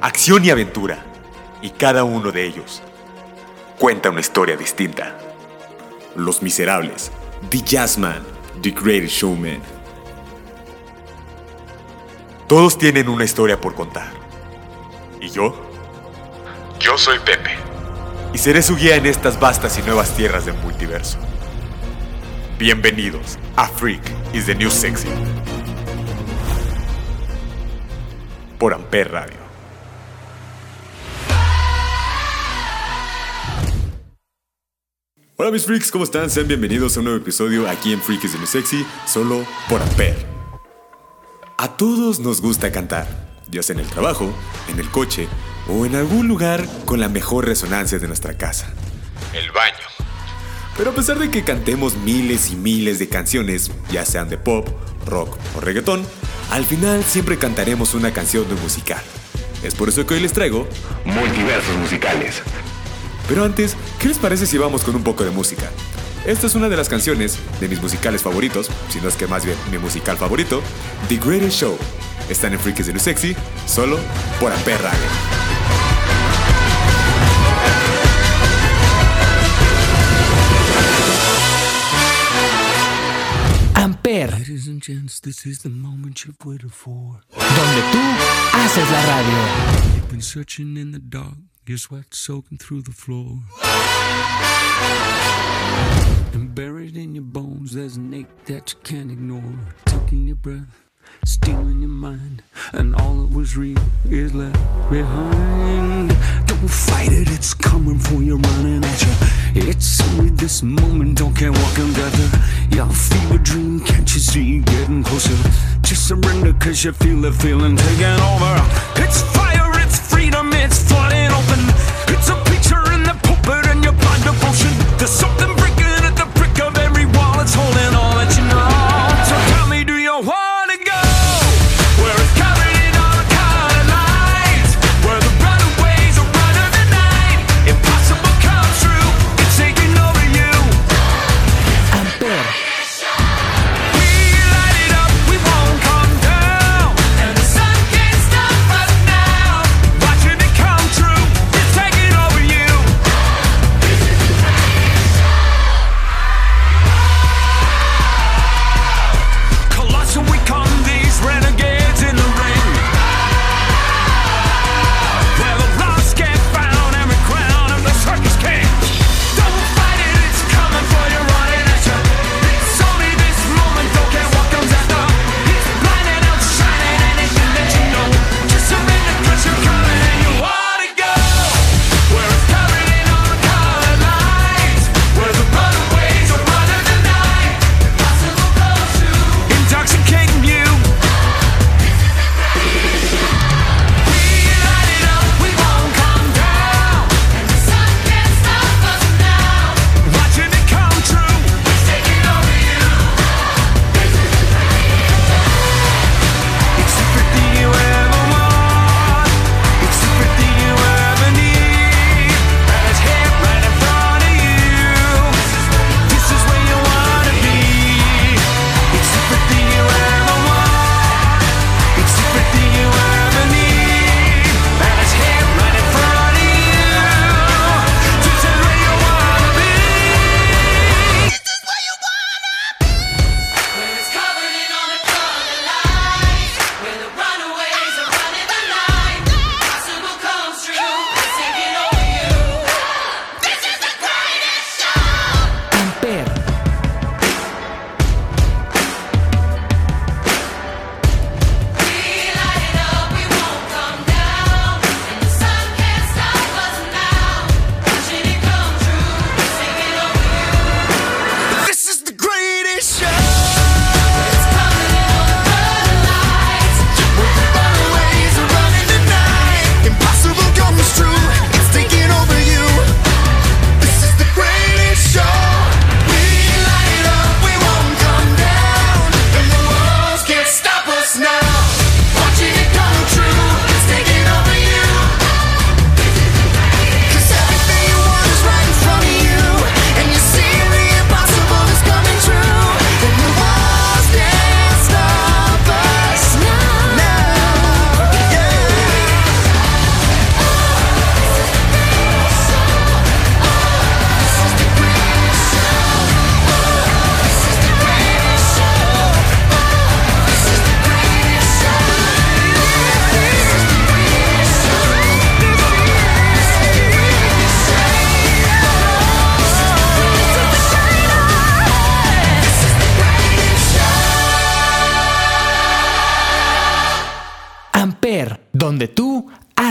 acción y aventura, y cada uno de ellos cuenta una historia distinta. Los Miserables, The Jazzman, The Greatest Showman. Todos tienen una historia por contar. ¿Y yo? Yo soy Pepe. Y seré su guía en estas vastas y nuevas tierras del multiverso. Bienvenidos a Freak is the New Sexy. Por Amper Radio. Hola mis freaks, ¿cómo están? Sean bienvenidos a un nuevo episodio aquí en Freak is the New Sexy, solo por Amper. A todos nos gusta cantar, ya sea en el trabajo, en el coche o en algún lugar con la mejor resonancia de nuestra casa. El baño. Pero a pesar de que cantemos miles y miles de canciones, ya sean de pop, rock o reggaetón, al final siempre cantaremos una canción de musical. Es por eso que hoy les traigo multiversos musicales. Pero antes, ¿qué les parece si vamos con un poco de música? Esta es una de las canciones de mis musicales favoritos, si no es que más bien mi musical favorito, The Greatest Show. Están en Freakies de Lu Sexy, solo por Amper Radio. Amper, Ladies and gents, this is the moment you've waited for. donde tú haces la radio. Your sweat soaking through the floor. And buried in your bones, there's an ache that you can't ignore. Taking your breath, stealing your mind, and all that was real is left behind. Don't fight it, it's coming for you, running at you. It's only this moment, don't care what can gather. Your fever dream, can't you see getting closer? Just surrender, cause you feel the feeling taking over.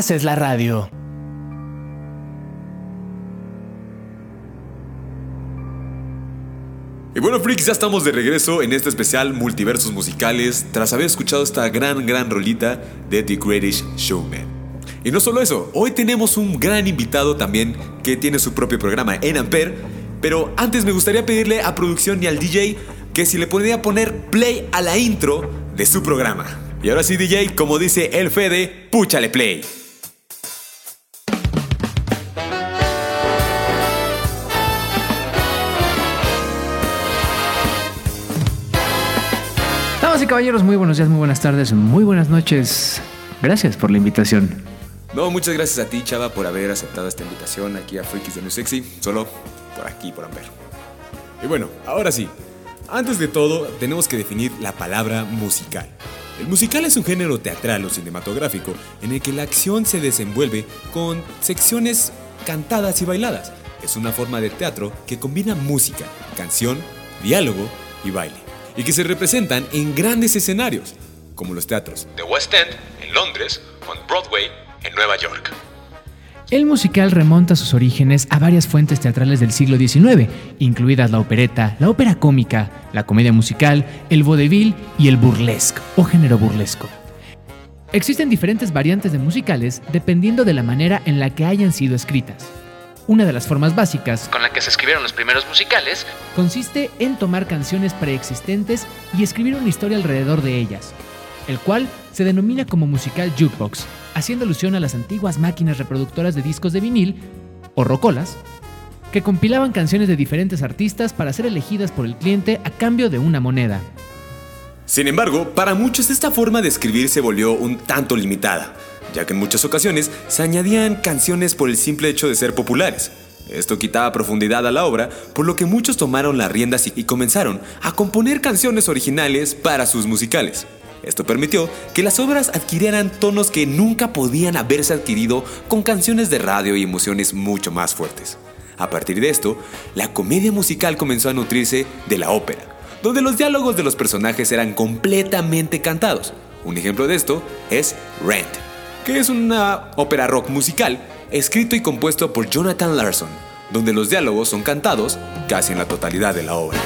Haces la radio. Y bueno, freaks, ya estamos de regreso en este especial Multiversos Musicales tras haber escuchado esta gran, gran rolita de The Greatest Showman. Y no solo eso, hoy tenemos un gran invitado también que tiene su propio programa en Ampere, pero antes me gustaría pedirle a producción y al DJ que si le podría poner play a la intro de su programa. Y ahora sí, DJ, como dice el Fede, púchale play. Caballeros, muy buenos días, muy buenas tardes, muy buenas noches. Gracias por la invitación. No, muchas gracias a ti, Chava, por haber aceptado esta invitación aquí a Freakies de New Sexy, solo por aquí, por Amber. Y bueno, ahora sí, antes de todo, tenemos que definir la palabra musical. El musical es un género teatral o cinematográfico en el que la acción se desenvuelve con secciones cantadas y bailadas. Es una forma de teatro que combina música, canción, diálogo y baile, y que se representan en grandes escenarios, como los teatros de West End en Londres o en Broadway en Nueva York. El musical remonta sus orígenes a varias fuentes teatrales del siglo XIX, incluidas la opereta, la ópera cómica, la comedia musical, el vaudeville y el burlesque o género burlesco. Existen diferentes variantes de musicales dependiendo de la manera en la que hayan sido escritas. Una de las formas básicas con la que se escribieron los primeros musicales consiste en tomar canciones preexistentes y escribir una historia alrededor de ellas, el cual se denomina como musical jukebox, haciendo alusión a las antiguas máquinas reproductoras de discos de vinil, o rocolas, que compilaban canciones de diferentes artistas para ser elegidas por el cliente a cambio de una moneda. Sin embargo, para muchos esta forma de escribir se volvió un tanto limitada, ya que en muchas ocasiones se añadían canciones por el simple hecho de ser populares. Esto quitaba profundidad a la obra, por lo que muchos tomaron las riendas y comenzaron a componer canciones originales para sus musicales. Esto permitió que las obras adquirieran tonos que nunca podían haberse adquirido con canciones de radio y emociones mucho más fuertes. A partir de esto, la comedia musical comenzó a nutrirse de la ópera, donde los diálogos de los personajes eran completamente cantados. Un ejemplo de esto es Rent, que es una ópera rock musical escrito y compuesto por Jonathan Larson, donde los diálogos son cantados casi en la totalidad de la obra.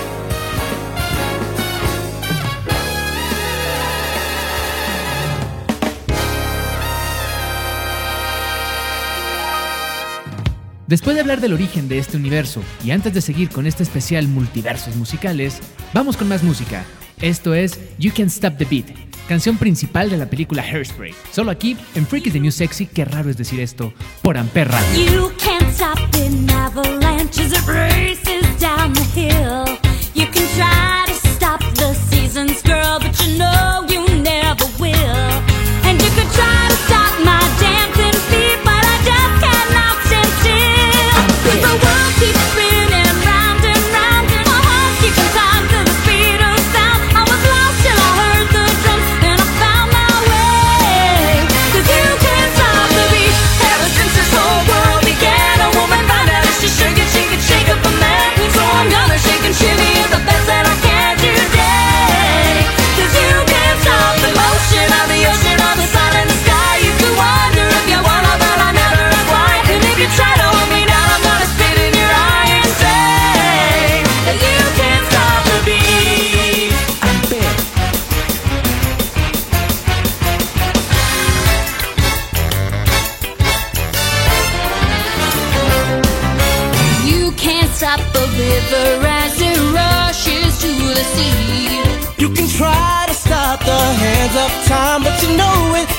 Después de hablar del origen de este universo y antes de seguir con este especial multiversos musicales, vamos con más música. Esto es You Can Stop the Beat, canción principal de la película Hairspray. Solo aquí en Freaky the New Sexy, qué raro es decir esto, por Amper Radio. You can try to stop the seasons, girl, but you know try to stop the hands of time, but you know it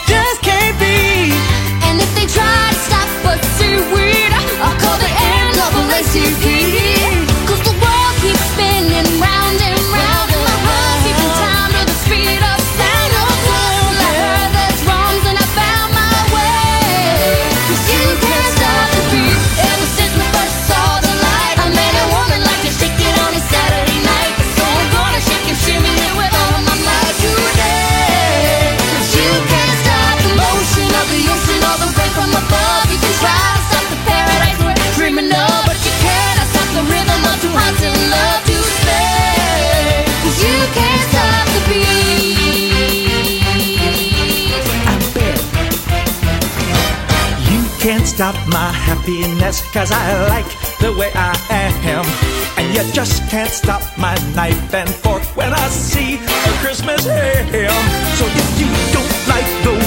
stop my happiness, cause I like the way I am. And you just can't stop my knife and fork when I see a Christmas ham. So if you don't like the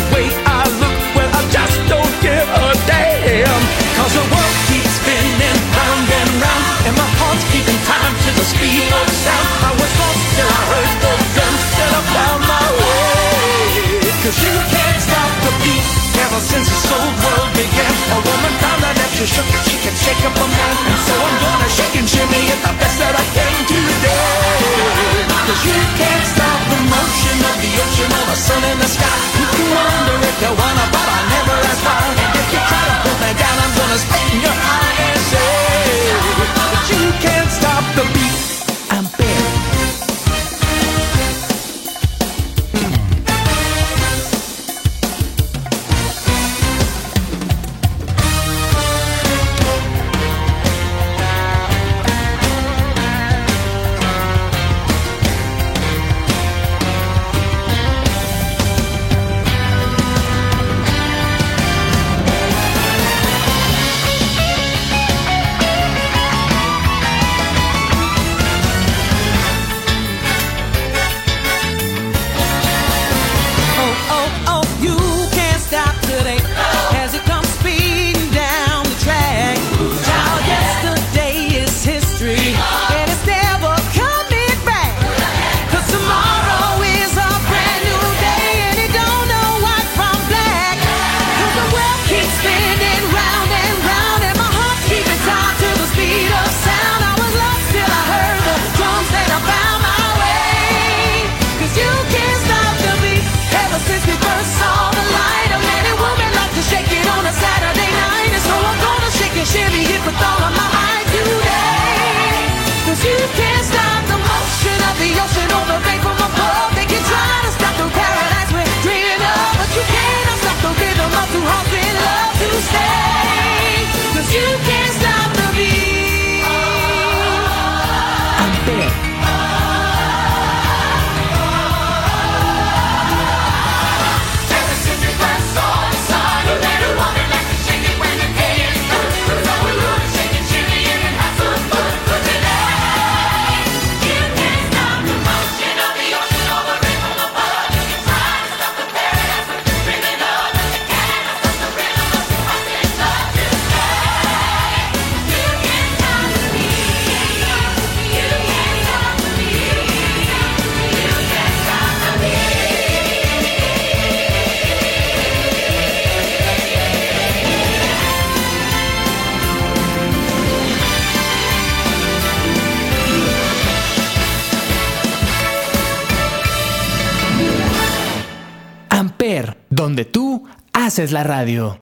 haces la radio.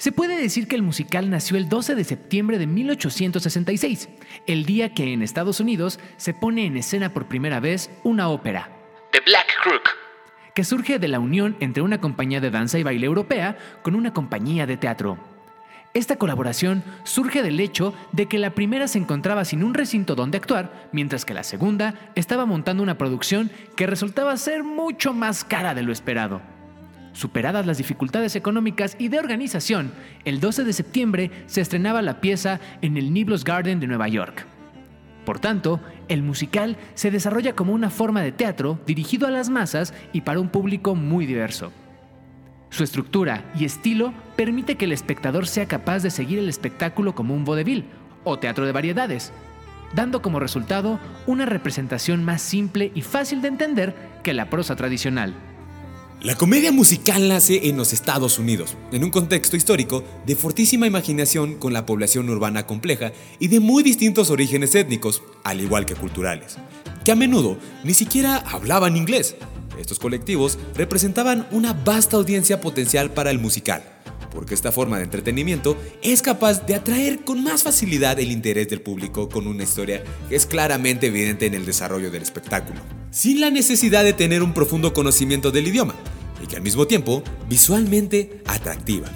Se puede decir que el musical nació el 12 de septiembre de 1866, el día que en Estados Unidos se pone en escena por primera vez una ópera, The Black Crook, que surge de la unión entre una compañía de danza y baile europea con una compañía de teatro. Esta colaboración surge del hecho de que la primera se encontraba sin un recinto donde actuar, mientras que la segunda estaba montando una producción que resultaba ser mucho más cara de lo esperado. Superadas las dificultades económicas y de organización, el 12 de septiembre se estrenaba la pieza en el Niblos Garden de Nueva York. Por tanto, el musical se desarrolla como una forma de teatro dirigido a las masas y para un público muy diverso. Su estructura y estilo permite que el espectador sea capaz de seguir el espectáculo como un vodevil o teatro de variedades, dando como resultado una representación más simple y fácil de entender que la prosa tradicional. La comedia musical nace en los Estados Unidos, en un contexto histórico de fortísima imaginación con la población urbana compleja y de muy distintos orígenes étnicos, al igual que culturales, que a menudo ni siquiera hablaban inglés. Estos colectivos representaban una vasta audiencia potencial para el musical, porque esta forma de entretenimiento es capaz de atraer con más facilidad el interés del público con una historia que es claramente evidente en el desarrollo del espectáculo, sin la necesidad de tener un profundo conocimiento del idioma, y que al mismo tiempo visualmente atractiva.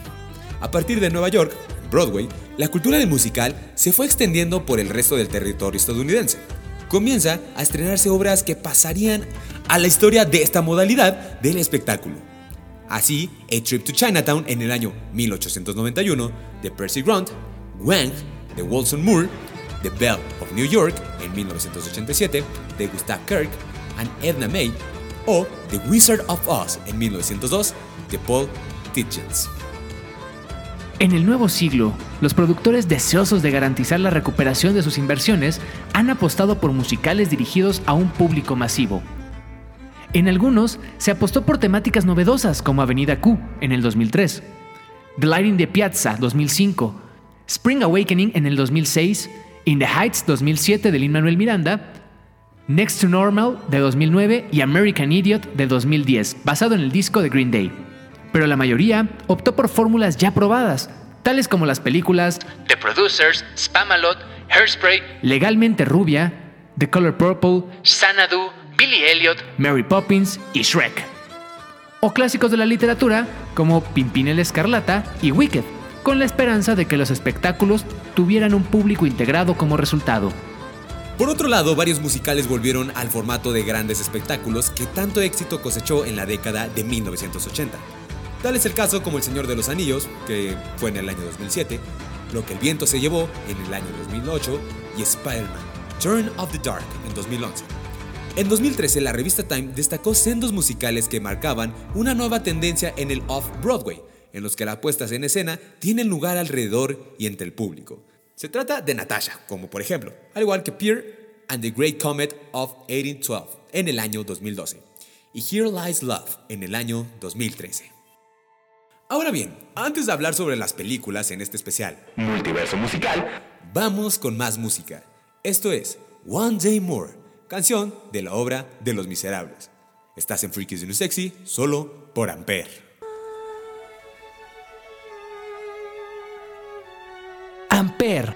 A partir de Nueva York, Broadway, la cultura del musical se fue extendiendo por el resto del territorio estadounidense, comienza a estrenarse obras que pasarían a la historia de esta modalidad del espectáculo. Así, A Trip to Chinatown en el año 1891 de Percy Grant, Wang de Wilson Moore, The Belle of New York en 1987 de Gustav Kirk and Edna May o The Wizard of Oz en 1902 de Paul Tidgens. En el nuevo siglo, los productores deseosos de garantizar la recuperación de sus inversiones han apostado por musicales dirigidos a un público masivo. En algunos se apostó por temáticas novedosas como Avenida Q en el 2003, The Lighting de Piazza 2005, Spring Awakening en el 2006, In the Heights 2007 de Lin-Manuel Miranda, Next to Normal de 2009 y American Idiot de 2010, basado en el disco de Green Day pero la mayoría optó por fórmulas ya probadas, tales como las películas The Producers, Spamalot, Hairspray, Legalmente Rubia, The Color Purple, Xanadu, Billy Elliot, Mary Poppins y Shrek. O clásicos de la literatura como Pimpinela Escarlata y Wicked, con la esperanza de que los espectáculos tuvieran un público integrado como resultado. Por otro lado, varios musicales volvieron al formato de grandes espectáculos que tanto éxito cosechó en la década de 1980. Tal es el caso como El Señor de los Anillos, que fue en el año 2007, Lo que el viento se llevó en el año 2008 y Spider-Man, Turn of the Dark en 2011. En 2013, la revista Time destacó sendos musicales que marcaban una nueva tendencia en el off-Broadway, en los que las puestas en escena tienen lugar alrededor y entre el público. Se trata de Natasha, como por ejemplo, al igual que Pierre and the Great Comet of 1812 en el año 2012 y Here Lies Love en el año 2013. Ahora bien, antes de hablar sobre las películas en este especial Multiverso Musical, vamos con más música. Esto es One Day More, canción de la obra de Los Miserables. Estás en Freakies New Sexy solo por Ampere. Ampere.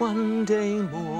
One day more,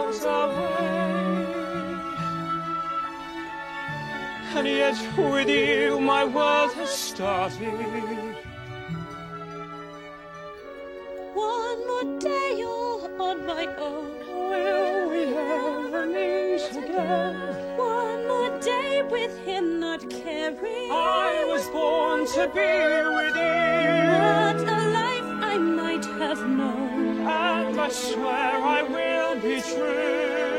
And yet with you my world has started. One more day all on my own. Will we ever meet again? One more day with him not caring. I was born to be with What you. a life I might have known. And I swear I will be true.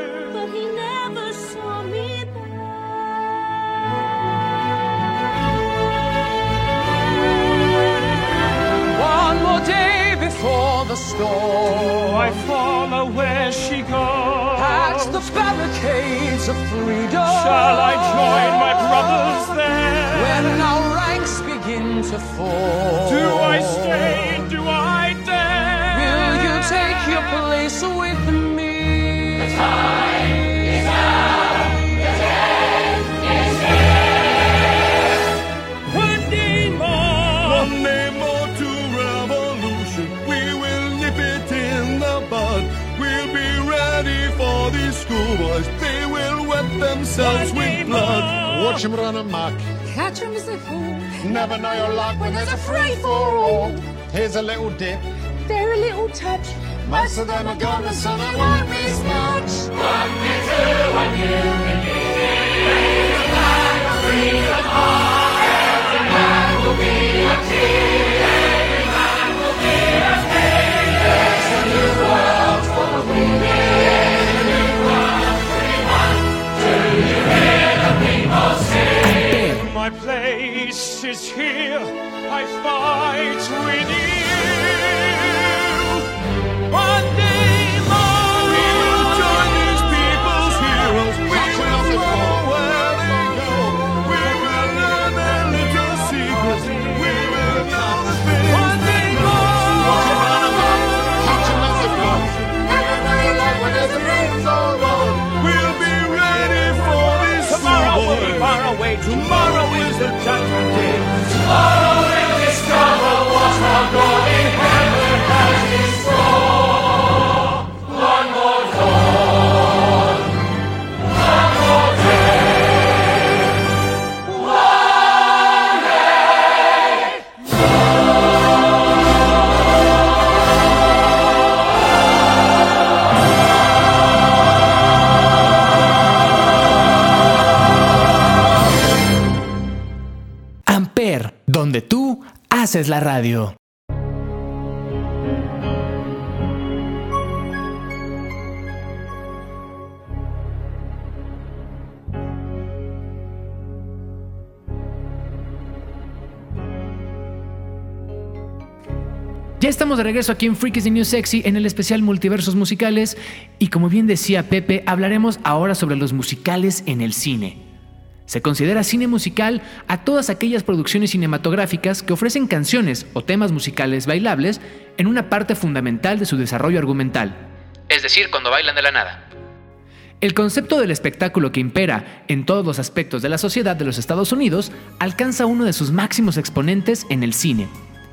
Before the storm. I follow oh, where she goes. At the barricades of freedom. Shall I join my brothers there? When our ranks begin to fall. Do I stay? Do I dare? Will you take your place with me? realize they will wet themselves with blood. Watch them run amok. Catch them as they fall. Never know your luck when, when there's a free for all. Here's a little dip. There a little touch. Most of them are gone, and so they won't miss much. One, two, one, you can be free. Alive, free of harm. Every man will be a king. Every man will be a king. There's a new world for the women. My place is here. I fight with you. One day Tomorrow is the judgment day. Tomorrow Conoces la radio. Ya estamos de regreso aquí en Freakies the New Sexy en el especial Multiversos Musicales y como bien decía Pepe, hablaremos ahora sobre los musicales en el cine. Se considera cine musical a todas aquellas producciones cinematográficas que ofrecen canciones o temas musicales bailables en una parte fundamental de su desarrollo argumental. Es decir, cuando bailan de la nada. El concepto del espectáculo que impera en todos los aspectos de la sociedad de los Estados Unidos alcanza uno de sus máximos exponentes en el cine,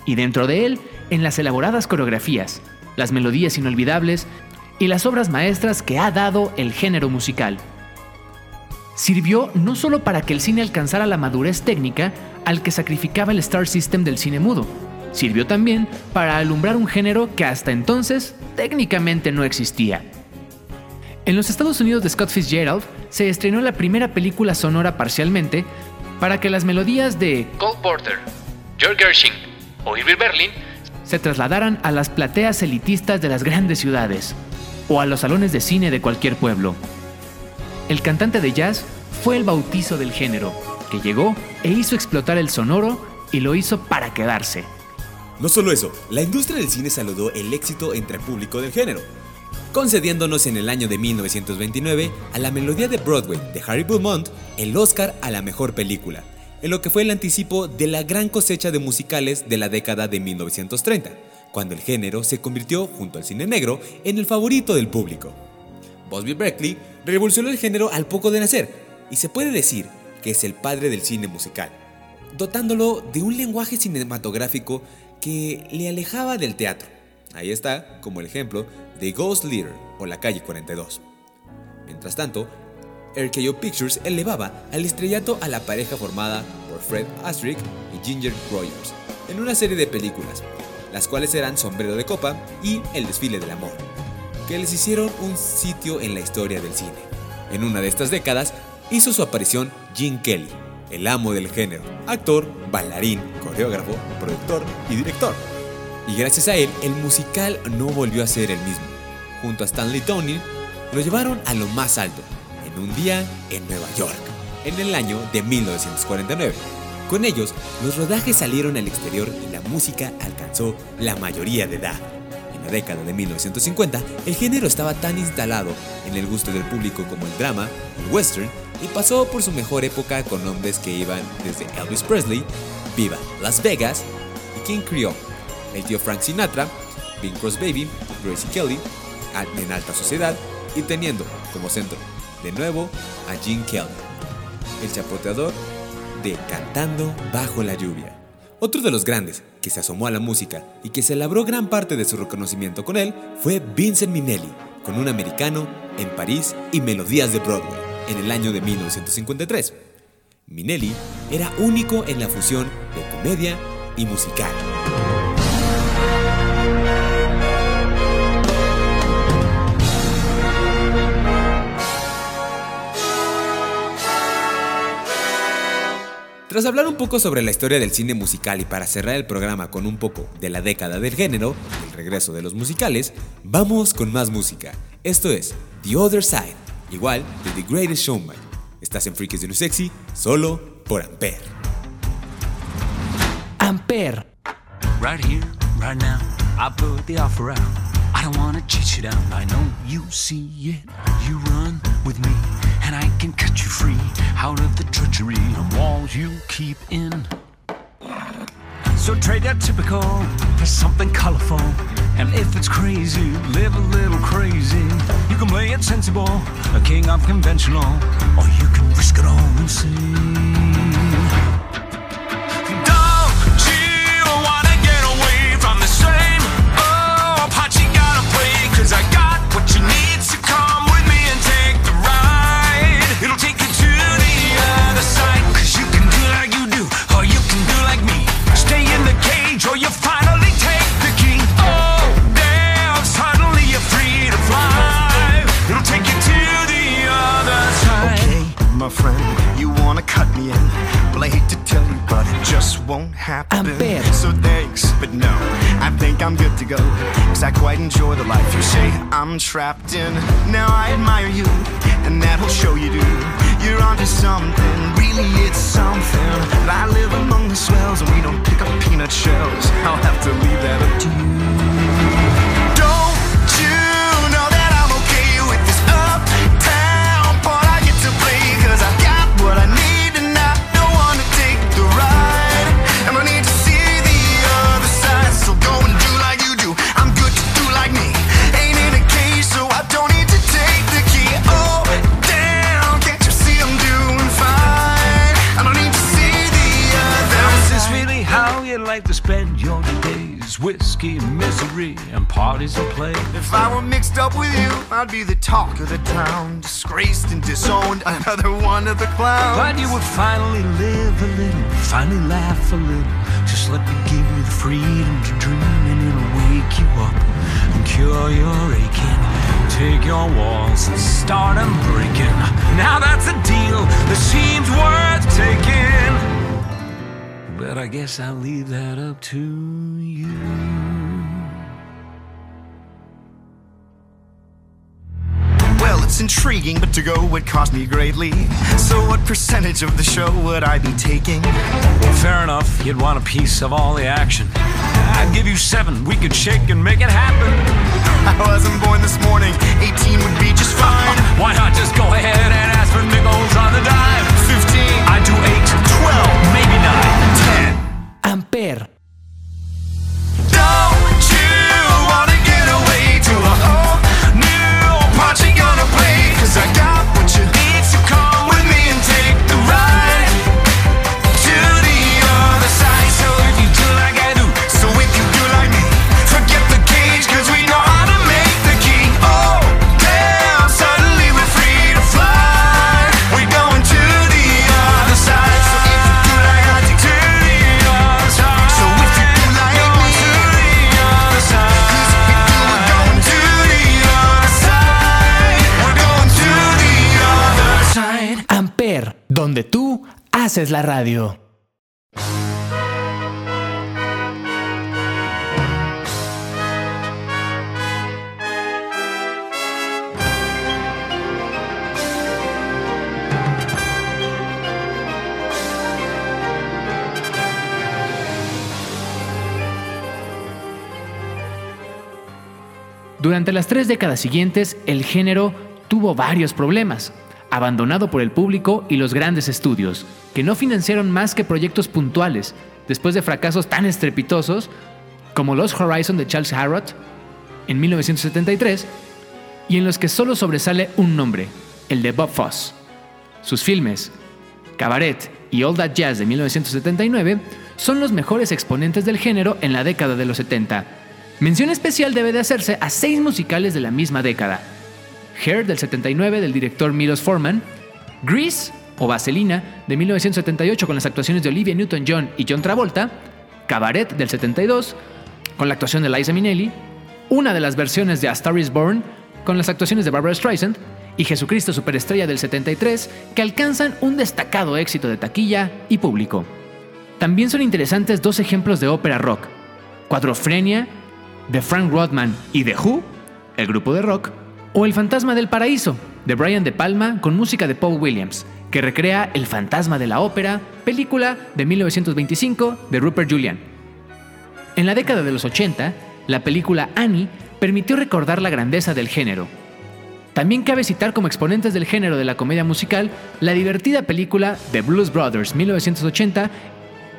y dentro de él en las elaboradas coreografías, las melodías inolvidables y las obras maestras que ha dado el género musical. Sirvió no solo para que el cine alcanzara la madurez técnica al que sacrificaba el Star System del cine mudo, sirvió también para alumbrar un género que hasta entonces técnicamente no existía. En los Estados Unidos de Scott Fitzgerald se estrenó la primera película sonora parcialmente para que las melodías de Cole Porter, George Gershwin o Irving Berlin se trasladaran a las plateas elitistas de las grandes ciudades o a los salones de cine de cualquier pueblo. El cantante de jazz fue el bautizo del género, que llegó e hizo explotar el sonoro y lo hizo para quedarse. No solo eso, la industria del cine saludó el éxito entre el público del género, concediéndonos en el año de 1929 a la melodía de Broadway de Harry Beaumont el Oscar a la mejor película, en lo que fue el anticipo de la gran cosecha de musicales de la década de 1930, cuando el género se convirtió, junto al cine negro, en el favorito del público. Busby Berkeley revolucionó el género al poco de nacer, y se puede decir que es el padre del cine musical, dotándolo de un lenguaje cinematográfico que le alejaba del teatro. Ahí está, como el ejemplo de Ghost Leader o La Calle 42. Mientras tanto, RKO Pictures elevaba al estrellato a la pareja formada por Fred Astrick y Ginger Rogers en una serie de películas, las cuales eran Sombrero de Copa y El Desfile del Amor, que les hicieron un sitio en la historia del cine. En una de estas décadas hizo su aparición Gene Kelly, el amo del género, actor, bailarín, coreógrafo, productor y director. Y gracias a él, el musical no volvió a ser el mismo. Junto a Stanley Tony, lo llevaron a lo más alto, en un día en Nueva York, en el año de 1949. Con ellos, los rodajes salieron al exterior y la música alcanzó la mayoría de edad. Década de 1950, el género estaba tan instalado en el gusto del público como el drama, el western, y pasó por su mejor época con nombres que iban desde Elvis Presley, Viva Las Vegas y King Creole, el tío Frank Sinatra, Bing Crosby Baby, Gracie Kelly, en alta sociedad y teniendo como centro de nuevo a Gene Kelly, el chapoteador de Cantando bajo la lluvia. Otro de los grandes que se asomó a la música y que se labró gran parte de su reconocimiento con él fue Vincent Minnelli, con un americano en París y Melodías de Broadway en el año de 1953. Minnelli era único en la fusión de comedia y musical. Tras hablar un poco sobre la historia del cine musical y para cerrar el programa con un poco de la década del género, el regreso de los musicales, vamos con más música. Esto es The Other Side, igual de The Greatest Showman. Estás en Freakies de New Sexy, solo por Ampere. Ampere. Right here, right now, I put the offer out. I don't wanna chase you down. I know you see it. You run with me, and I can cut you free out of the treachery and walls you keep in. So trade that typical for something colorful. And if it's crazy, live a little crazy. You can play it sensible, a king of conventional, or you can risk it all and sing. I'm trapped in. Now I admire you, and that'll show you do. You're onto something, really it's something. But I live among the swells, and we don't pick up peanut shells. I'll have to leave that up to you. You like to spend your days? Whiskey, misery, and parties and play. If I were mixed up with you, I'd be the talk of the town. Disgraced and disowned, another one of the clowns. But you would finally live a little, finally laugh a little. Just let me give you the freedom to dream, and it'll wake you up and cure your aching. Take your walls and start them breaking. Now that's a deal that seems worth taking. But I guess I'll leave that up to you. Well, it's intriguing, but to go would cost me greatly. So, what percentage of the show would I be taking? Fair enough, you'd want a piece of all the action. I'd give you seven, we could shake and make it happen. I wasn't born this morning, 18 would be just fine. Why not just go ahead and ask for nickels on the dime? 15, I do eight, 12, maybe nine. 10. Haces la radio. Durante las tres décadas siguientes, el género tuvo varios problemas, abandonado por el público y los grandes estudios, que no financiaron más que proyectos puntuales, después de fracasos tan estrepitosos como Los Horizon de Charles Harrod en 1973, y en los que solo sobresale un nombre, el de Bob Foss. Sus filmes, Cabaret y All That Jazz de 1979 son los mejores exponentes del género en la década de los 70. Mención especial debe de hacerse a seis musicales de la misma década. Hair del 79 del director Milos Forman, Grease o Vaselina de 1978 con las actuaciones de Olivia Newton-John y John Travolta, Cabaret del 72 con la actuación de Liza Minnelli, una de las versiones de A Star is Born con las actuaciones de Barbara Streisand y Jesucristo Superestrella del 73 que alcanzan un destacado éxito de taquilla y público. También son interesantes dos ejemplos de ópera rock, Cuadrofrenia de Frank Rodman y The Who, el grupo de rock, o El Fantasma del Paraíso, de Brian De Palma con música de Paul Williams, que recrea El Fantasma de la Ópera, película de 1925 de Rupert Julian. En la década de los 80, la película Annie permitió recordar la grandeza del género. También cabe citar como exponentes del género de la comedia musical la divertida película The Blues Brothers 1980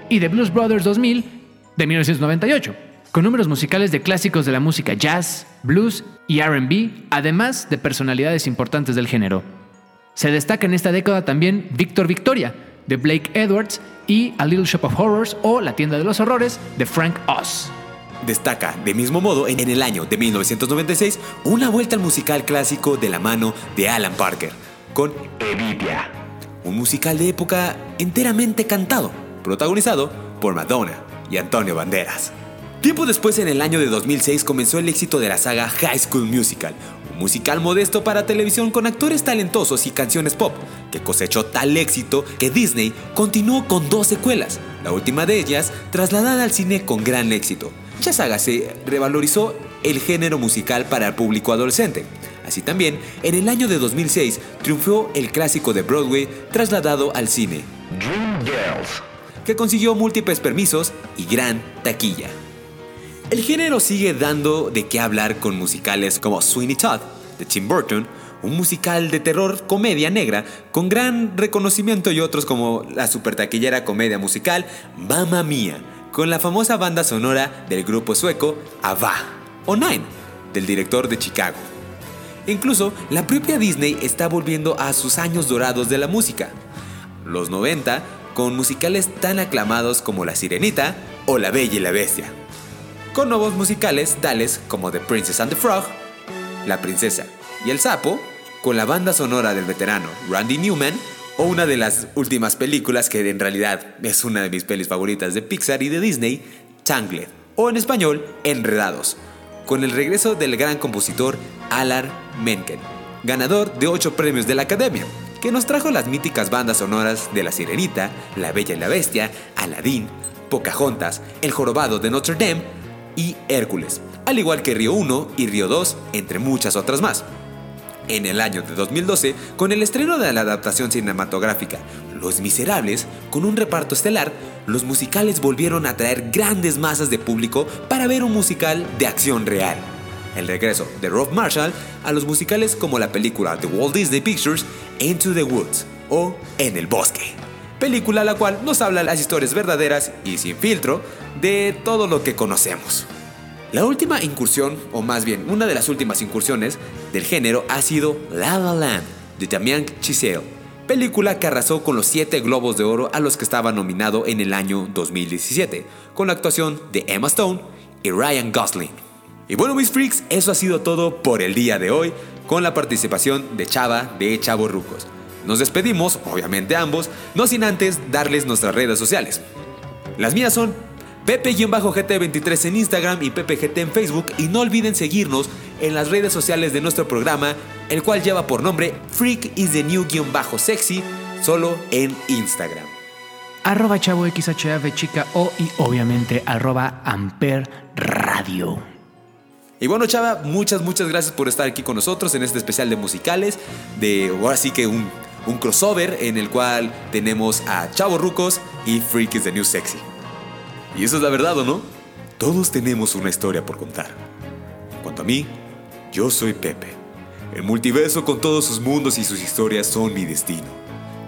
y The Blues Brothers 2000 de 1998 con números musicales de clásicos de la música jazz, blues y RB, además de personalidades importantes del género. Se destaca en esta década también Victor Victoria, de Blake Edwards, y A Little Shop of Horrors o La Tienda de los Horrores, de Frank Oz. Destaca, de mismo modo, en el año de 1996, una vuelta al musical clásico de la mano de Alan Parker, con Evita, un musical de época enteramente cantado, protagonizado por Madonna y Antonio Banderas. Tiempo después, en el año de 2006, comenzó el éxito de la saga High School Musical, musical modesto para televisión con actores talentosos y canciones pop, que cosechó tal éxito que Disney continuó con dos secuelas, la última de ellas trasladada al cine con gran éxito. Dicha saga se revalorizó el género musical para el público adolescente. Así también, en el año de 2006 triunfó el clásico de Broadway trasladado al cine, que consiguió múltiples permisos y gran taquilla. El género sigue dando de qué hablar con musicales como Sweeney Todd, de Tim Burton, un musical de terror comedia negra con gran reconocimiento y otros como la super taquillera comedia musical Mamma Mia, con la famosa banda sonora del grupo sueco ABBA, o Nine, del director de Chicago. Incluso la propia Disney está volviendo a sus años dorados de la música, los 90, con musicales tan aclamados como La Sirenita o La Bella y la Bestia, con nuevos musicales tales como The Princess and the Frog, La Princesa y el Sapo, con la banda sonora del veterano Randy Newman, o una de las últimas películas que en realidad es una de mis pelis favoritas de Pixar y de Disney, Tangled, o en español, Enredados, con el regreso del gran compositor Alan Menken, ganador de 8 premios de la Academia, que nos trajo las míticas bandas sonoras de La Sirenita, La Bella y la Bestia, Aladdin, Pocahontas, El Jorobado de Notre Dame y Hércules, al igual que Río 1 y Río 2, entre muchas otras más. En el año de 2012, con el estreno de la adaptación cinematográfica Los Miserables, con un reparto estelar, los musicales volvieron a atraer grandes masas de público para ver un musical de acción real. El regreso de Rob Marshall a los musicales como la película de Walt Disney Pictures Into the Woods o En el Bosque. Película la cual nos habla las historias verdaderas y sin filtro de todo lo que conocemos. La última incursión, o más bien una de las últimas incursiones del género ha sido La La Land de Damien Chazelle, película que arrasó con los 7 globos de oro a los que estaba nominado en el año 2017, con la actuación de Emma Stone y Ryan Gosling. Y bueno, mis freaks, eso ha sido todo por el día de hoy, con la participación de Chava de Chavo Rucos. Nos despedimos, obviamente ambos, no sin antes darles nuestras redes sociales. Las mías son Pepe-GT23 en Instagram y PepeGT en Facebook y no olviden seguirnos en las redes sociales de nuestro programa, el cual lleva por nombre Freak is the New-Sexy, solo en Instagram. Arroba chavo XHF chica o y obviamente arroba Amper Radio. Y bueno, Chava, muchas, muchas gracias por estar aquí con nosotros en este especial de musicales, de ahora sí que un, un crossover en el cual tenemos a Chavo Rucos y Freak is the New Sexy. Y eso es la verdad, ¿o no? Todos tenemos una historia por contar. Cuanto a mí, yo soy Pepe. El multiverso con todos sus mundos y sus historias son mi destino.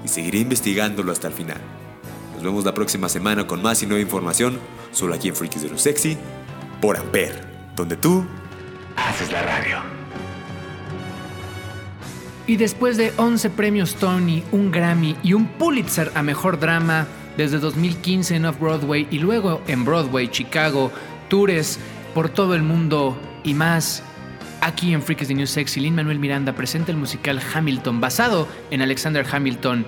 Y seguiré investigándolo hasta el final. Nos vemos la próxima semana con más y nueva información, solo aquí en Freakies de lo Sexy, por Amper, donde tú haces la radio. Y después de 11 premios Tony, un Grammy y un Pulitzer a Mejor Drama, desde 2015 en Off-Broadway y luego en Broadway, Chicago, tours por todo el mundo y más. Aquí en Freaks the New Sexy, Lin Manuel Miranda presenta el musical Hamilton basado en Alexander Hamilton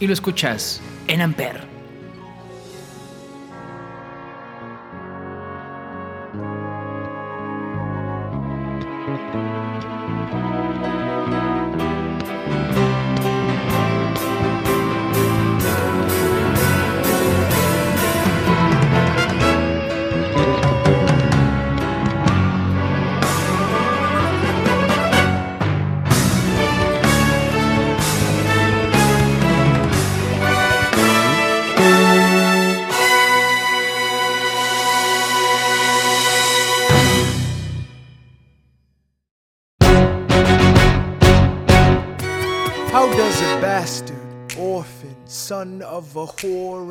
y lo escuchas en Ampere.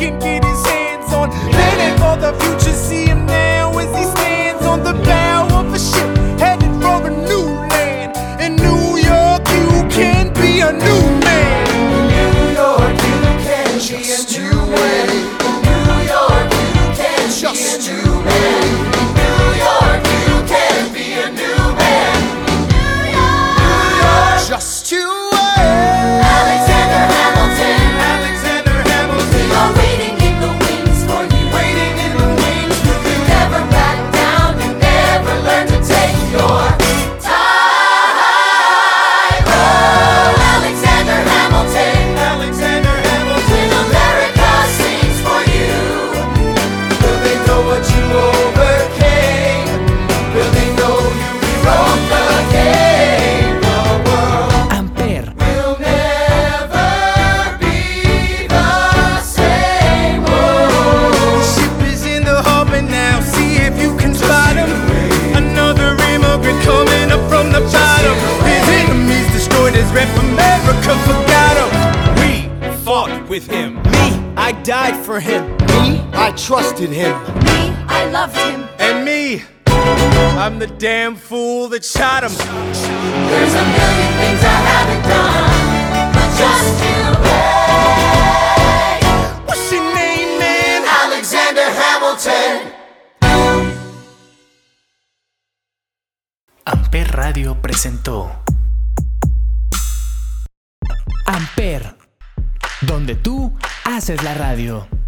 can get his hands on. Planning for the future, see him now as he stands on the bow Haces la radio.